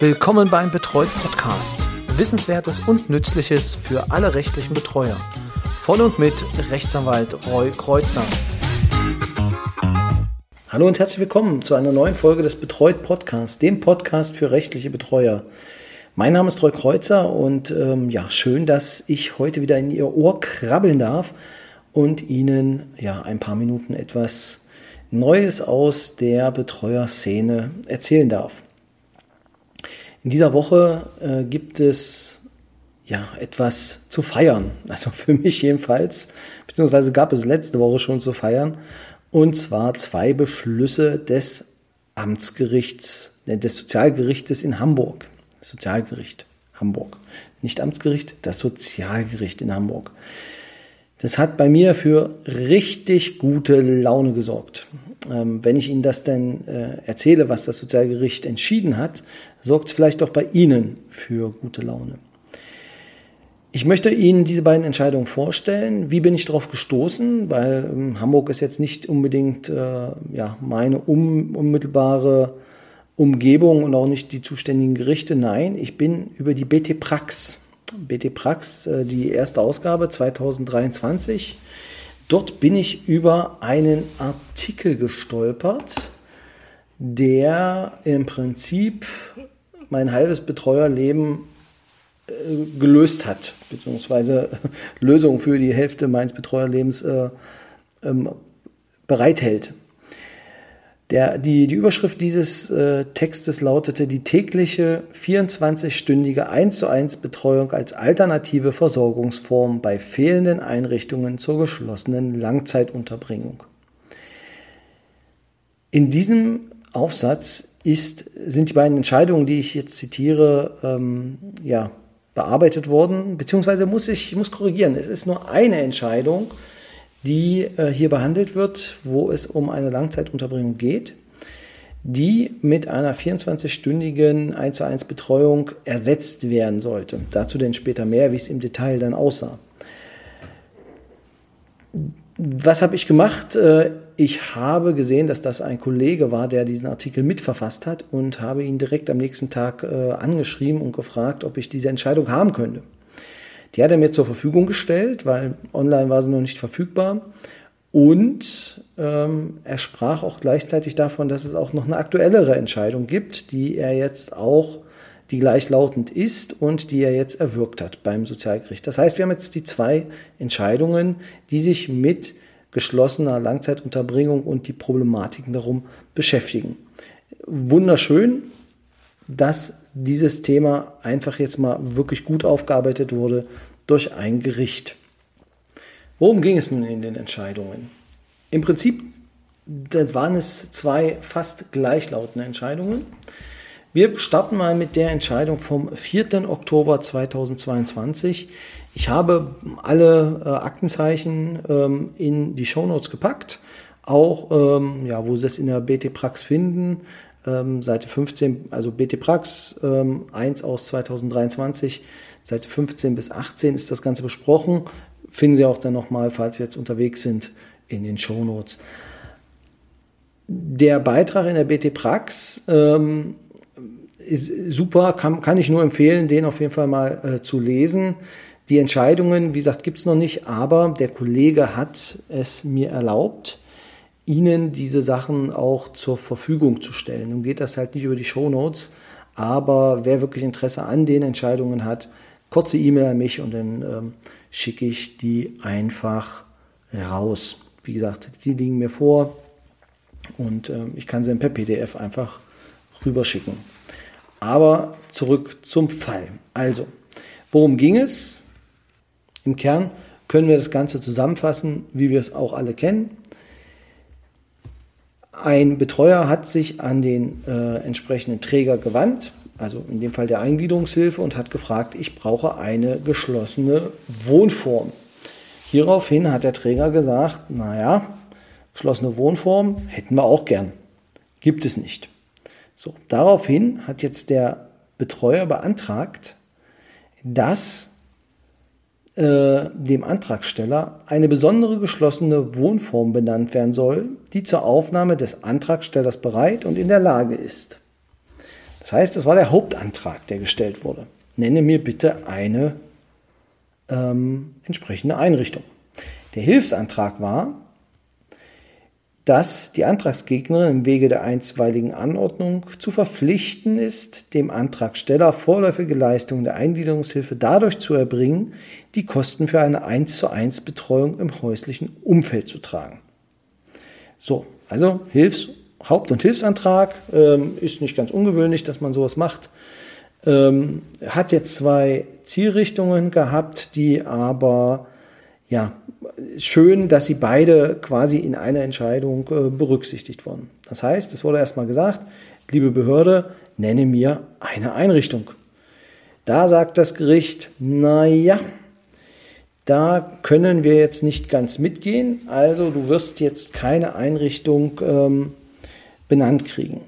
Willkommen beim Betreut Podcast. Wissenswertes und Nützliches für alle rechtlichen Betreuer. Von und mit Rechtsanwalt Roy Kreuzer. Hallo und herzlich willkommen zu einer neuen Folge des Betreut Podcasts, dem Podcast für rechtliche Betreuer. Mein Name ist Roy Kreuzer und ähm, ja, schön, dass ich heute wieder in Ihr Ohr krabbeln darf und Ihnen ja ein paar Minuten etwas Neues aus der Betreuerszene erzählen darf. In dieser Woche äh, gibt es ja etwas zu feiern. Also für mich jedenfalls, beziehungsweise gab es letzte Woche schon zu feiern. Und zwar zwei Beschlüsse des Amtsgerichts, äh, des Sozialgerichtes in Hamburg. Sozialgericht Hamburg. Nicht Amtsgericht, das Sozialgericht in Hamburg. Das hat bei mir für richtig gute Laune gesorgt. Ähm, wenn ich Ihnen das denn äh, erzähle, was das Sozialgericht entschieden hat, sorgt es vielleicht auch bei Ihnen für gute Laune. Ich möchte Ihnen diese beiden Entscheidungen vorstellen. Wie bin ich darauf gestoßen? Weil ähm, Hamburg ist jetzt nicht unbedingt äh, ja, meine um, unmittelbare Umgebung und auch nicht die zuständigen Gerichte. Nein, ich bin über die BT Prax. BT Prax, äh, die erste Ausgabe 2023 Dort bin ich über einen Artikel gestolpert, der im Prinzip mein halbes Betreuerleben äh, gelöst hat, beziehungsweise Lösungen für die Hälfte meines Betreuerlebens äh, ähm, bereithält. Der, die, die Überschrift dieses äh, Textes lautete die tägliche 24-stündige 1 zu 1 Betreuung als alternative Versorgungsform bei fehlenden Einrichtungen zur geschlossenen Langzeitunterbringung. In diesem Aufsatz ist, sind die beiden Entscheidungen, die ich jetzt zitiere, ähm, ja, bearbeitet worden, beziehungsweise muss ich muss korrigieren. Es ist nur eine Entscheidung, die äh, hier behandelt wird, wo es um eine Langzeitunterbringung geht, die mit einer 24-stündigen 1 zu 1 Betreuung ersetzt werden sollte. Dazu denn später mehr, wie es im Detail dann aussah. Was habe ich gemacht? Äh, ich habe gesehen, dass das ein Kollege war, der diesen Artikel mitverfasst hat und habe ihn direkt am nächsten Tag äh, angeschrieben und gefragt, ob ich diese Entscheidung haben könnte. Die hat er mir zur Verfügung gestellt, weil online war sie noch nicht verfügbar. Und ähm, er sprach auch gleichzeitig davon, dass es auch noch eine aktuellere Entscheidung gibt, die er jetzt auch, die gleichlautend ist und die er jetzt erwirkt hat beim Sozialgericht. Das heißt, wir haben jetzt die zwei Entscheidungen, die sich mit geschlossener Langzeitunterbringung und die Problematiken darum beschäftigen. Wunderschön, dass dieses Thema einfach jetzt mal wirklich gut aufgearbeitet wurde durch ein Gericht. Worum ging es nun in den Entscheidungen? Im Prinzip waren es zwei fast gleichlautende Entscheidungen. Wir starten mal mit der Entscheidung vom 4. Oktober 2022. Ich habe alle äh, Aktenzeichen ähm, in die Shownotes gepackt, auch ähm, ja, wo Sie es in der BT Prax finden, ähm, Seite 15, also BT Prax ähm, 1 aus 2023, Seite 15 bis 18 ist das Ganze besprochen. Finden Sie auch dann nochmal, falls Sie jetzt unterwegs sind, in den Show Notes. Der Beitrag in der BT Prax ähm, ist super, kann, kann ich nur empfehlen, den auf jeden Fall mal äh, zu lesen. Die Entscheidungen, wie gesagt, gibt es noch nicht, aber der Kollege hat es mir erlaubt, Ihnen diese Sachen auch zur Verfügung zu stellen. Nun geht das halt nicht über die Show Notes, aber wer wirklich Interesse an den Entscheidungen hat, kurze E-Mail an mich und dann ähm, schicke ich die einfach raus. Wie gesagt, die liegen mir vor und ähm, ich kann sie per PDF einfach rüberschicken. Aber zurück zum Fall. Also, worum ging es? Im Kern können wir das Ganze zusammenfassen, wie wir es auch alle kennen. Ein Betreuer hat sich an den äh, entsprechenden Träger gewandt, also in dem Fall der Eingliederungshilfe, und hat gefragt, ich brauche eine geschlossene Wohnform. Hieraufhin hat der Träger gesagt, naja, geschlossene Wohnform hätten wir auch gern. Gibt es nicht. So, daraufhin hat jetzt der Betreuer beantragt, dass äh, dem Antragsteller eine besondere geschlossene Wohnform benannt werden soll, die zur Aufnahme des Antragstellers bereit und in der Lage ist. Das heißt, das war der Hauptantrag, der gestellt wurde. Nenne mir bitte eine ähm, entsprechende Einrichtung. Der Hilfsantrag war, dass die Antragsgegnerin im Wege der einstweiligen Anordnung zu verpflichten ist, dem Antragsteller vorläufige Leistungen der Eingliederungshilfe dadurch zu erbringen, die Kosten für eine 1 zu 1 Betreuung im häuslichen Umfeld zu tragen. So, also Hilfs-, Haupt- und Hilfsantrag ähm, ist nicht ganz ungewöhnlich, dass man sowas macht. Ähm, hat jetzt zwei Zielrichtungen gehabt, die aber ja, schön, dass sie beide quasi in einer Entscheidung äh, berücksichtigt wurden. Das heißt, es wurde erstmal gesagt, liebe Behörde, nenne mir eine Einrichtung. Da sagt das Gericht, naja, da können wir jetzt nicht ganz mitgehen, also du wirst jetzt keine Einrichtung ähm, benannt kriegen.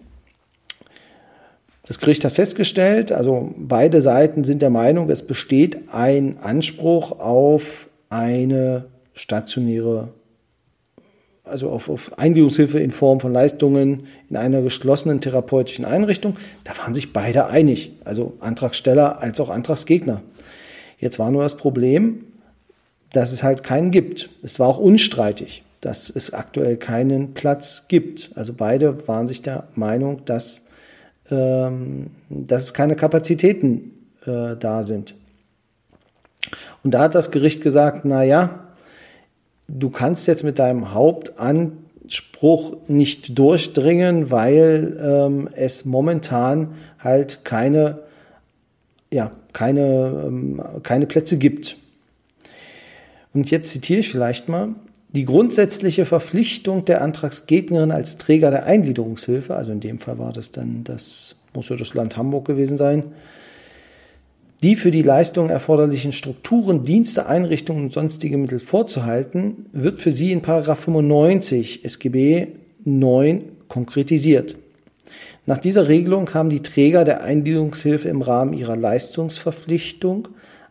Das Gericht hat festgestellt, also beide Seiten sind der Meinung, es besteht ein Anspruch auf eine stationäre, also auf, auf Eingliederungshilfe in Form von Leistungen in einer geschlossenen therapeutischen Einrichtung. Da waren sich beide einig, also Antragsteller als auch Antragsgegner. Jetzt war nur das Problem, dass es halt keinen gibt. Es war auch unstreitig, dass es aktuell keinen Platz gibt. Also beide waren sich der Meinung, dass, ähm, dass es keine Kapazitäten äh, da sind. Und da hat das Gericht gesagt, na ja, du kannst jetzt mit deinem Hauptanspruch nicht durchdringen, weil ähm, es momentan halt keine, ja, keine, ähm, keine Plätze gibt. Und jetzt zitiere ich vielleicht mal. Die grundsätzliche Verpflichtung der Antragsgegnerin als Träger der Eingliederungshilfe, also in dem Fall war das dann, das muss ja das Land Hamburg gewesen sein, die für die Leistung erforderlichen Strukturen, Dienste, Einrichtungen und sonstige Mittel vorzuhalten, wird für sie in 95 SGB 9 konkretisiert. Nach dieser Regelung haben die Träger der Eingliederungshilfe im Rahmen ihrer Leistungsverpflichtung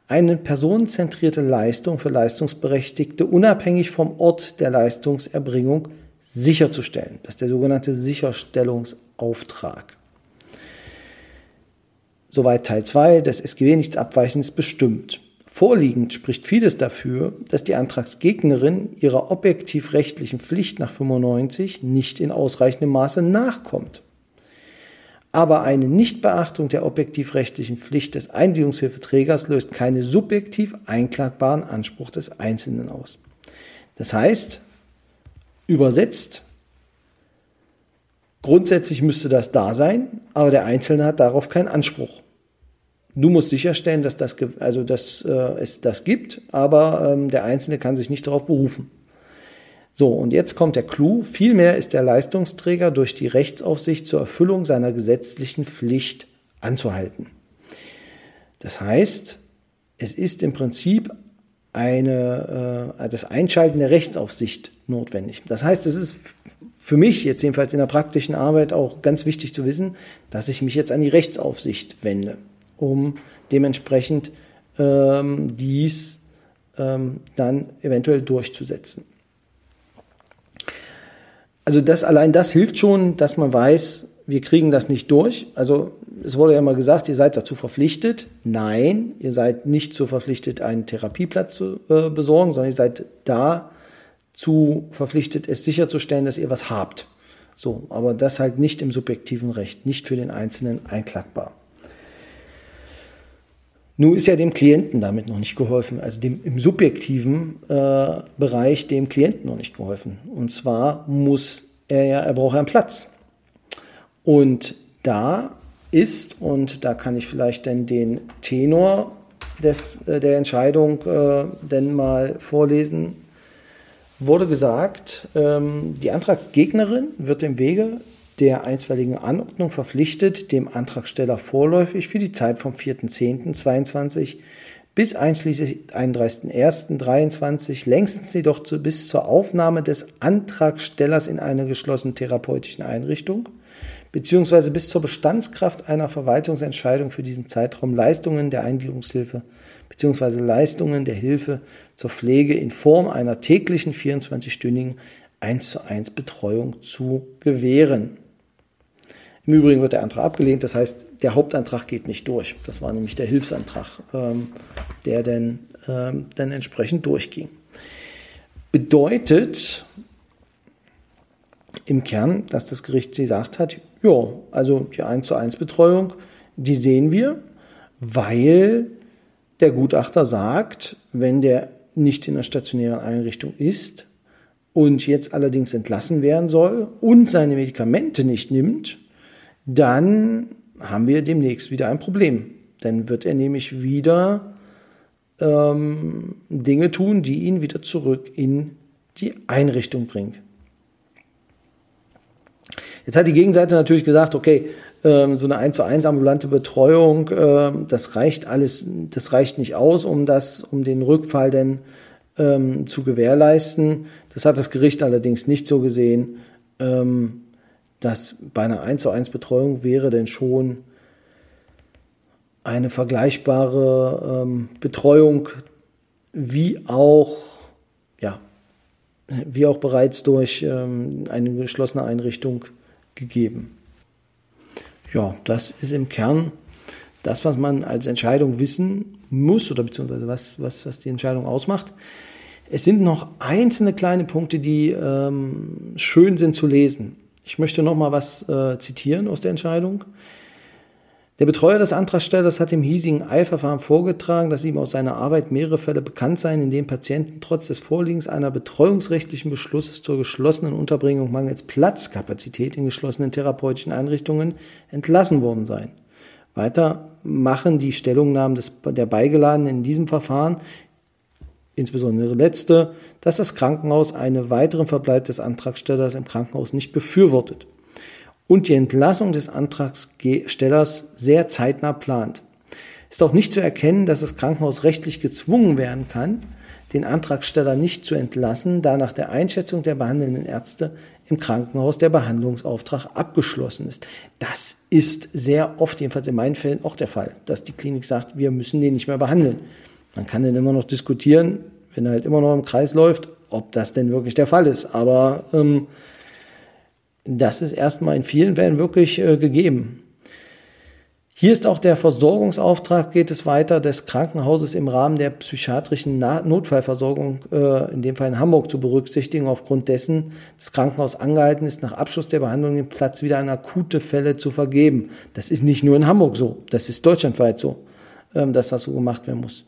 eine personenzentrierte Leistung für Leistungsberechtigte unabhängig vom Ort der Leistungserbringung sicherzustellen. Das ist der sogenannte Sicherstellungsauftrag. Soweit Teil 2 des SGB nichts Abweichendes bestimmt. Vorliegend spricht vieles dafür, dass die Antragsgegnerin ihrer objektiv rechtlichen Pflicht nach 95 nicht in ausreichendem Maße nachkommt. Aber eine Nichtbeachtung der objektiv rechtlichen Pflicht des Eingliederungshilfeträgers löst keine subjektiv einklagbaren Anspruch des Einzelnen aus. Das heißt, übersetzt, grundsätzlich müsste das da sein, aber der Einzelne hat darauf keinen Anspruch. Du musst sicherstellen, dass, das, also dass äh, es das gibt, aber ähm, der Einzelne kann sich nicht darauf berufen. So, und jetzt kommt der Clou. Vielmehr ist der Leistungsträger durch die Rechtsaufsicht zur Erfüllung seiner gesetzlichen Pflicht anzuhalten. Das heißt, es ist im Prinzip eine, äh, das Einschalten der Rechtsaufsicht notwendig. Das heißt, es ist für mich jetzt jedenfalls in der praktischen Arbeit auch ganz wichtig zu wissen, dass ich mich jetzt an die Rechtsaufsicht wende um dementsprechend ähm, dies ähm, dann eventuell durchzusetzen. Also das allein das hilft schon, dass man weiß, wir kriegen das nicht durch. Also es wurde ja immer gesagt, ihr seid dazu verpflichtet. Nein, ihr seid nicht so verpflichtet, einen Therapieplatz zu äh, besorgen, sondern ihr seid dazu verpflichtet, es sicherzustellen, dass ihr was habt. So, aber das halt nicht im subjektiven Recht, nicht für den Einzelnen einklagbar. Nun ist ja dem Klienten damit noch nicht geholfen, also dem im subjektiven äh, Bereich dem Klienten noch nicht geholfen. Und zwar muss er ja, er braucht einen Platz. Und da ist, und da kann ich vielleicht dann den Tenor des, äh, der Entscheidung äh, denn mal vorlesen, wurde gesagt, ähm, die Antragsgegnerin wird im Wege der einstweiligen Anordnung verpflichtet, dem Antragsteller vorläufig für die Zeit vom 4.10.22 bis einschließlich 31.01.23, längstens jedoch zu, bis zur Aufnahme des Antragstellers in eine geschlossene therapeutische Einrichtung, beziehungsweise bis zur Bestandskraft einer Verwaltungsentscheidung für diesen Zeitraum Leistungen der Eingliederungshilfe beziehungsweise Leistungen der Hilfe zur Pflege in Form einer täglichen 24-stündigen 1 zu 1 Betreuung zu gewähren. Im Übrigen wird der Antrag abgelehnt, das heißt, der Hauptantrag geht nicht durch. Das war nämlich der Hilfsantrag, ähm, der dann, ähm, dann entsprechend durchging. Bedeutet im Kern, dass das Gericht gesagt hat, ja, also die 1 zu 1 Betreuung, die sehen wir, weil der Gutachter sagt, wenn der nicht in der stationären Einrichtung ist und jetzt allerdings entlassen werden soll und seine Medikamente nicht nimmt, dann haben wir demnächst wieder ein Problem. Dann wird er nämlich wieder ähm, Dinge tun, die ihn wieder zurück in die Einrichtung bringen. Jetzt hat die Gegenseite natürlich gesagt, okay, ähm, so eine 1 zu 1 ambulante Betreuung, äh, das reicht alles, das reicht nicht aus, um das, um den Rückfall denn ähm, zu gewährleisten. Das hat das Gericht allerdings nicht so gesehen. Ähm, dass bei einer 1 zu 1 Betreuung wäre denn schon eine vergleichbare ähm, Betreuung wie auch, ja, wie auch bereits durch ähm, eine geschlossene Einrichtung gegeben. Ja, das ist im Kern das, was man als Entscheidung wissen muss oder beziehungsweise was, was, was die Entscheidung ausmacht. Es sind noch einzelne kleine Punkte, die ähm, schön sind zu lesen. Ich möchte noch mal was äh, zitieren aus der Entscheidung. Der Betreuer des Antragstellers hat im hiesigen Eilverfahren vorgetragen, dass ihm aus seiner Arbeit mehrere Fälle bekannt seien, in denen Patienten trotz des Vorliegens einer betreuungsrechtlichen Beschlusses zur geschlossenen Unterbringung mangels Platzkapazität in geschlossenen therapeutischen Einrichtungen entlassen worden seien. Weiter machen die Stellungnahmen des, der Beigeladenen in diesem Verfahren insbesondere letzte, dass das Krankenhaus einen weiteren Verbleib des Antragstellers im Krankenhaus nicht befürwortet und die Entlassung des Antragstellers sehr zeitnah plant. Ist auch nicht zu erkennen, dass das Krankenhaus rechtlich gezwungen werden kann, den Antragsteller nicht zu entlassen, da nach der Einschätzung der behandelnden Ärzte im Krankenhaus der Behandlungsauftrag abgeschlossen ist. Das ist sehr oft, jedenfalls in meinen Fällen, auch der Fall, dass die Klinik sagt, wir müssen den nicht mehr behandeln. Man kann dann immer noch diskutieren, wenn er halt immer noch im Kreis läuft, ob das denn wirklich der Fall ist. Aber ähm, das ist erstmal in vielen Fällen wirklich äh, gegeben. Hier ist auch der Versorgungsauftrag, geht es weiter, des Krankenhauses im Rahmen der psychiatrischen Notfallversorgung, äh, in dem Fall in Hamburg, zu berücksichtigen. Aufgrund dessen das Krankenhaus angehalten ist, nach Abschluss der Behandlung den Platz wieder an akute Fälle zu vergeben. Das ist nicht nur in Hamburg so, das ist deutschlandweit so, ähm, dass das so gemacht werden muss.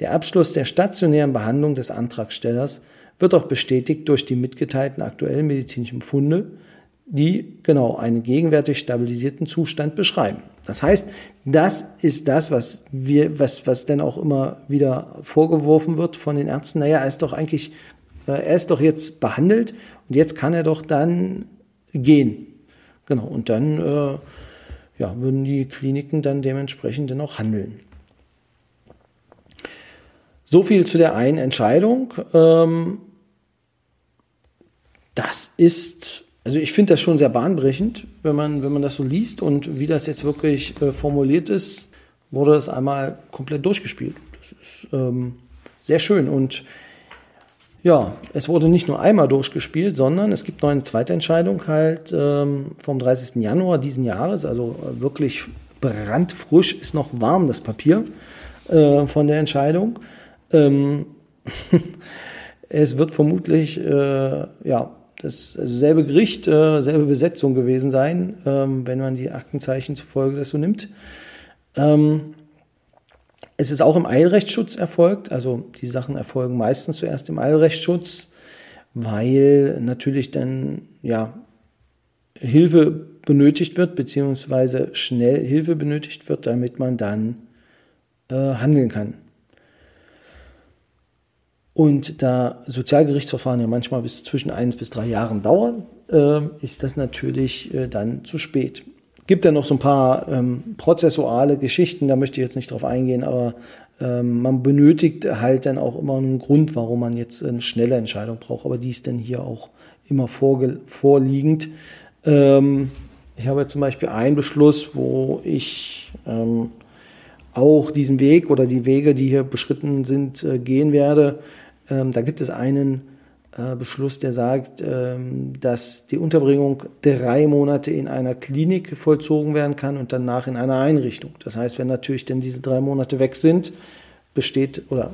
Der Abschluss der stationären Behandlung des Antragstellers wird auch bestätigt durch die mitgeteilten aktuellen medizinischen Funde, die genau einen gegenwärtig stabilisierten Zustand beschreiben. Das heißt, das ist das, was wir, was, was dann auch immer wieder vorgeworfen wird von den Ärzten. Naja, er ist doch eigentlich, äh, er ist doch jetzt behandelt und jetzt kann er doch dann gehen. Genau. Und dann, äh, ja, würden die Kliniken dann dementsprechend dann auch handeln. So viel zu der einen Entscheidung. Ähm, das ist, also ich finde das schon sehr bahnbrechend, wenn man, wenn man das so liest und wie das jetzt wirklich äh, formuliert ist, wurde das einmal komplett durchgespielt. Das ist ähm, sehr schön und ja, es wurde nicht nur einmal durchgespielt, sondern es gibt noch eine zweite Entscheidung halt ähm, vom 30. Januar diesen Jahres, also wirklich brandfrisch, ist noch warm das Papier äh, von der Entscheidung. Ähm, es wird vermutlich äh, ja, das also selbe Gericht, äh, selbe Besetzung gewesen sein, ähm, wenn man die Aktenzeichen zufolge das so nimmt. Ähm, es ist auch im Eilrechtsschutz erfolgt, also die Sachen erfolgen meistens zuerst im Eilrechtsschutz, weil natürlich dann ja Hilfe benötigt wird, beziehungsweise schnell Hilfe benötigt wird, damit man dann äh, handeln kann. Und da Sozialgerichtsverfahren ja manchmal bis zwischen eins bis drei Jahren dauern, äh, ist das natürlich äh, dann zu spät. Gibt ja noch so ein paar ähm, prozessuale Geschichten, da möchte ich jetzt nicht drauf eingehen, aber ähm, man benötigt halt dann auch immer einen Grund, warum man jetzt eine schnelle Entscheidung braucht, aber die ist dann hier auch immer vorliegend. Ähm, ich habe zum Beispiel einen Beschluss, wo ich ähm, auch diesen Weg oder die Wege, die hier beschritten sind, äh, gehen werde. Ähm, da gibt es einen äh, Beschluss, der sagt, ähm, dass die Unterbringung drei Monate in einer Klinik vollzogen werden kann und danach in einer Einrichtung. Das heißt, wenn natürlich dann diese drei Monate weg sind, besteht oder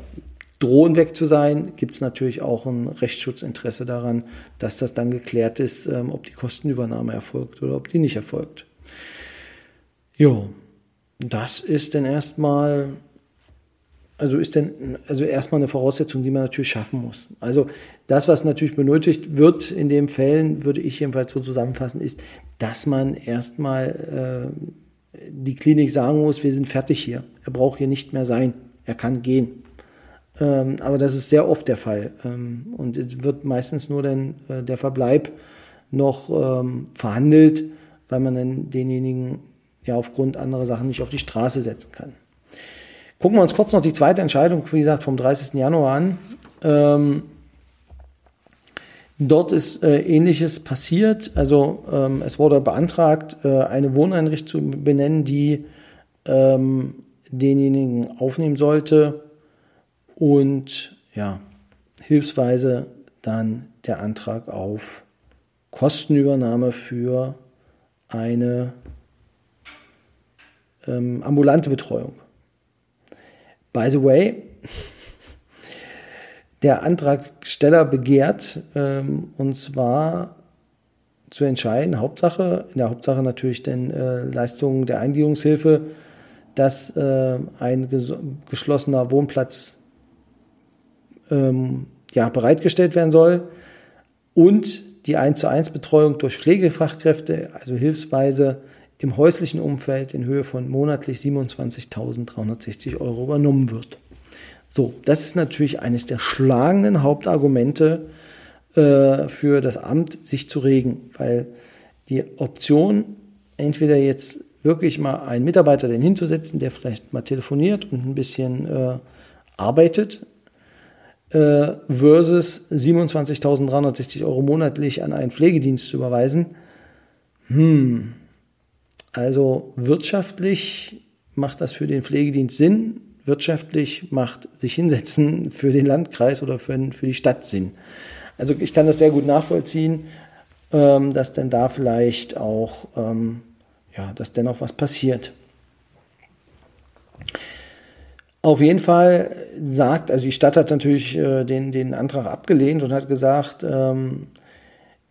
drohen weg zu sein, gibt es natürlich auch ein Rechtsschutzinteresse daran, dass das dann geklärt ist, ähm, ob die Kostenübernahme erfolgt oder ob die nicht erfolgt. Jo, das ist dann erstmal, also ist dann, also erstmal eine Voraussetzung, die man natürlich schaffen muss. Also das, was natürlich benötigt wird in den Fällen, würde ich jedenfalls so zusammenfassen, ist, dass man erstmal äh, die Klinik sagen muss, wir sind fertig hier. Er braucht hier nicht mehr sein. Er kann gehen. Ähm, aber das ist sehr oft der Fall. Ähm, und es wird meistens nur dann äh, der Verbleib noch ähm, verhandelt, weil man dann denjenigen ja aufgrund anderer Sachen nicht auf die Straße setzen kann. Gucken wir uns kurz noch die zweite Entscheidung, wie gesagt, vom 30. Januar an. Ähm, dort ist äh, Ähnliches passiert. Also ähm, es wurde beantragt, äh, eine Wohneinrichtung zu benennen, die ähm, denjenigen aufnehmen sollte, und ja, hilfsweise dann der Antrag auf Kostenübernahme für eine ähm, ambulante Betreuung. By the way, der Antragsteller begehrt, ähm, und zwar zu entscheiden, Hauptsache, in der Hauptsache natürlich den äh, Leistungen der Eingliederungshilfe, dass äh, ein geschlossener Wohnplatz ähm, ja, bereitgestellt werden soll und die 1 zu 1 Betreuung durch Pflegefachkräfte, also hilfsweise im häuslichen Umfeld in Höhe von monatlich 27.360 Euro übernommen wird. So, das ist natürlich eines der schlagenden Hauptargumente äh, für das Amt, sich zu regen, weil die Option, entweder jetzt wirklich mal einen Mitarbeiter den hinzusetzen, der vielleicht mal telefoniert und ein bisschen äh, arbeitet, äh, versus 27.360 Euro monatlich an einen Pflegedienst zu überweisen. Hm, also wirtschaftlich macht das für den Pflegedienst Sinn, wirtschaftlich macht sich hinsetzen für den Landkreis oder für, für die Stadt Sinn. Also ich kann das sehr gut nachvollziehen, ähm, dass denn da vielleicht auch, ähm, ja, dass dennoch was passiert. Auf jeden Fall sagt, also die Stadt hat natürlich äh, den, den Antrag abgelehnt und hat gesagt, ähm,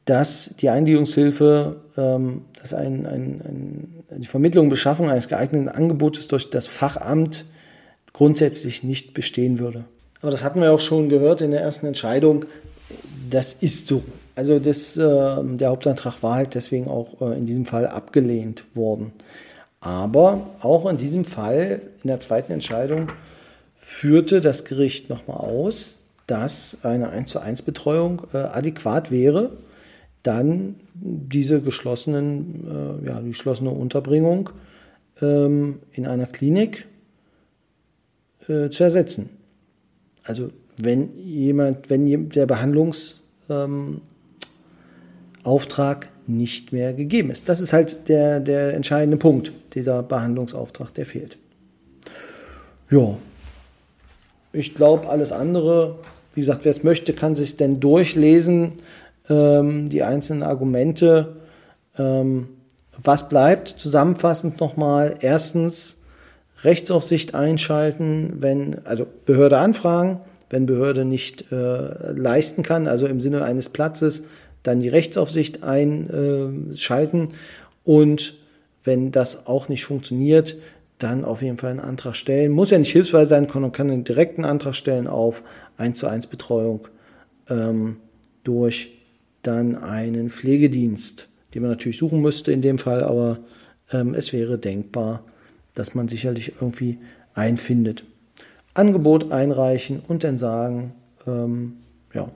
dass die Eingliederungshilfe, ähm, dass ein, ein, ein, die Vermittlung und Beschaffung eines geeigneten Angebotes durch das Fachamt grundsätzlich nicht bestehen würde. Aber das hatten wir auch schon gehört in der ersten Entscheidung. Das ist so. Also das, äh, der Hauptantrag war halt deswegen auch äh, in diesem Fall abgelehnt worden. Aber auch in diesem Fall, in der zweiten Entscheidung, führte das Gericht nochmal aus, dass eine 1 zu 1 Betreuung äh, adäquat wäre, dann diese geschlossenen, äh, ja, die geschlossene Unterbringung ähm, in einer Klinik äh, zu ersetzen. Also wenn jemand, wenn der Behandlungsauftrag ähm, nicht mehr gegeben ist. Das ist halt der, der entscheidende Punkt, dieser Behandlungsauftrag, der fehlt. Ja, ich glaube, alles andere, wie gesagt, wer es möchte, kann sich denn durchlesen, ähm, die einzelnen Argumente. Ähm, was bleibt? Zusammenfassend nochmal. Erstens, Rechtsaufsicht einschalten, wenn, also Behörde anfragen, wenn Behörde nicht äh, leisten kann, also im Sinne eines Platzes, dann die Rechtsaufsicht einschalten und wenn das auch nicht funktioniert, dann auf jeden Fall einen Antrag stellen. Muss ja nicht hilfsweise sein, sondern kann einen direkten Antrag stellen auf 1 zu 1 Betreuung ähm, durch dann einen Pflegedienst, den man natürlich suchen müsste in dem Fall, aber ähm, es wäre denkbar, dass man sicherlich irgendwie einfindet. Angebot einreichen und dann sagen, ähm, ja,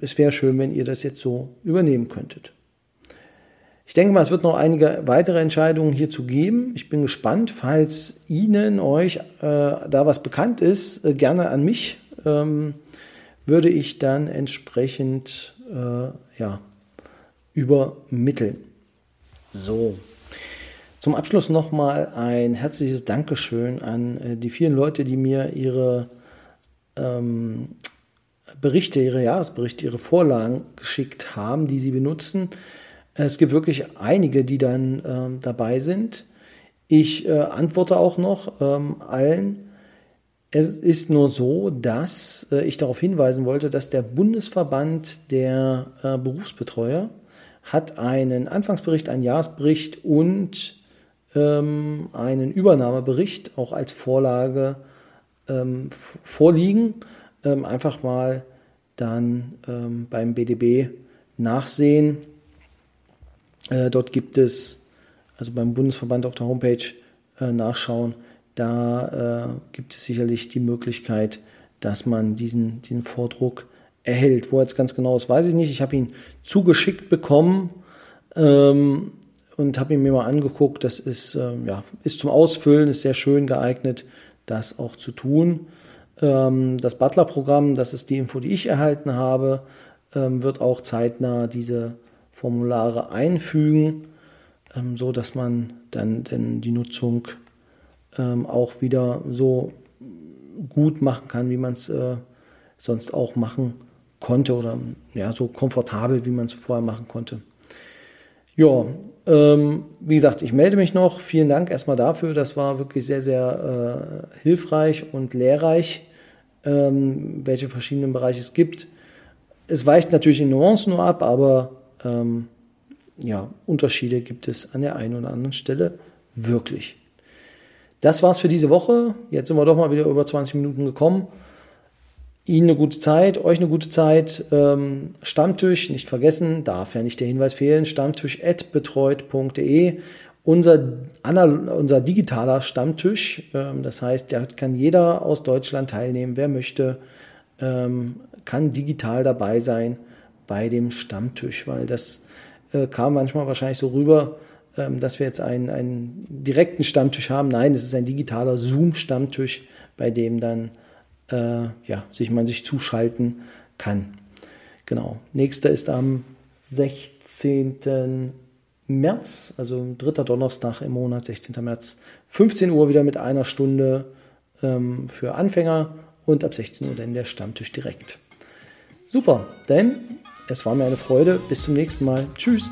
es wäre schön, wenn ihr das jetzt so übernehmen könnte. Ich denke mal, es wird noch einige weitere Entscheidungen hierzu geben. Ich bin gespannt, falls Ihnen, euch äh, da was bekannt ist, äh, gerne an mich, ähm, würde ich dann entsprechend äh, ja, übermitteln. So. Zum Abschluss nochmal ein herzliches Dankeschön an äh, die vielen Leute, die mir ihre ähm, Berichte, ihre Jahresberichte, ihre Vorlagen geschickt haben, die sie benutzen. Es gibt wirklich einige, die dann ähm, dabei sind. Ich äh, antworte auch noch ähm, allen. Es ist nur so, dass äh, ich darauf hinweisen wollte, dass der Bundesverband der äh, Berufsbetreuer hat einen Anfangsbericht, einen Jahresbericht und ähm, einen Übernahmebericht auch als Vorlage ähm, vorliegen. Ähm, einfach mal dann ähm, beim BDB nachsehen. Äh, dort gibt es, also beim Bundesverband auf der Homepage nachschauen, da äh, gibt es sicherlich die Möglichkeit, dass man diesen, diesen Vordruck erhält. Wo jetzt ganz genau ist, weiß ich nicht. Ich habe ihn zugeschickt bekommen ähm, und habe ihn mir mal angeguckt. Das ist, ähm, ja, ist zum Ausfüllen, ist sehr schön geeignet, das auch zu tun. Ähm, das Butler-Programm, das ist die Info, die ich erhalten habe, ähm, wird auch zeitnah diese Formulare einfügen, ähm, so dass man dann denn die Nutzung ähm, auch wieder so gut machen kann, wie man es äh, sonst auch machen konnte oder ja, so komfortabel, wie man es vorher machen konnte. Ja, ähm, wie gesagt, ich melde mich noch. Vielen Dank erstmal dafür. Das war wirklich sehr, sehr äh, hilfreich und lehrreich, ähm, welche verschiedenen Bereiche es gibt. Es weicht natürlich in Nuancen nur ab, aber ähm, ja, Unterschiede gibt es an der einen oder anderen Stelle wirklich. Das war's für diese Woche. Jetzt sind wir doch mal wieder über 20 Minuten gekommen. Ihnen eine gute Zeit, euch eine gute Zeit. Ähm, Stammtisch, nicht vergessen, darf ja nicht der Hinweis fehlen, stammtisch.betreut.de. Unser, unser digitaler Stammtisch, ähm, das heißt, da kann jeder aus Deutschland teilnehmen, wer möchte, ähm, kann digital dabei sein bei dem Stammtisch, weil das äh, kam manchmal wahrscheinlich so rüber, dass wir jetzt einen, einen direkten Stammtisch haben. Nein, es ist ein digitaler Zoom-Stammtisch, bei dem dann äh, ja, sich man sich zuschalten kann. Genau. Nächster ist am 16. März, also dritter Donnerstag im Monat, 16. März, 15 Uhr wieder mit einer Stunde ähm, für Anfänger und ab 16 Uhr dann der Stammtisch direkt. Super, denn es war mir eine Freude. Bis zum nächsten Mal. Tschüss.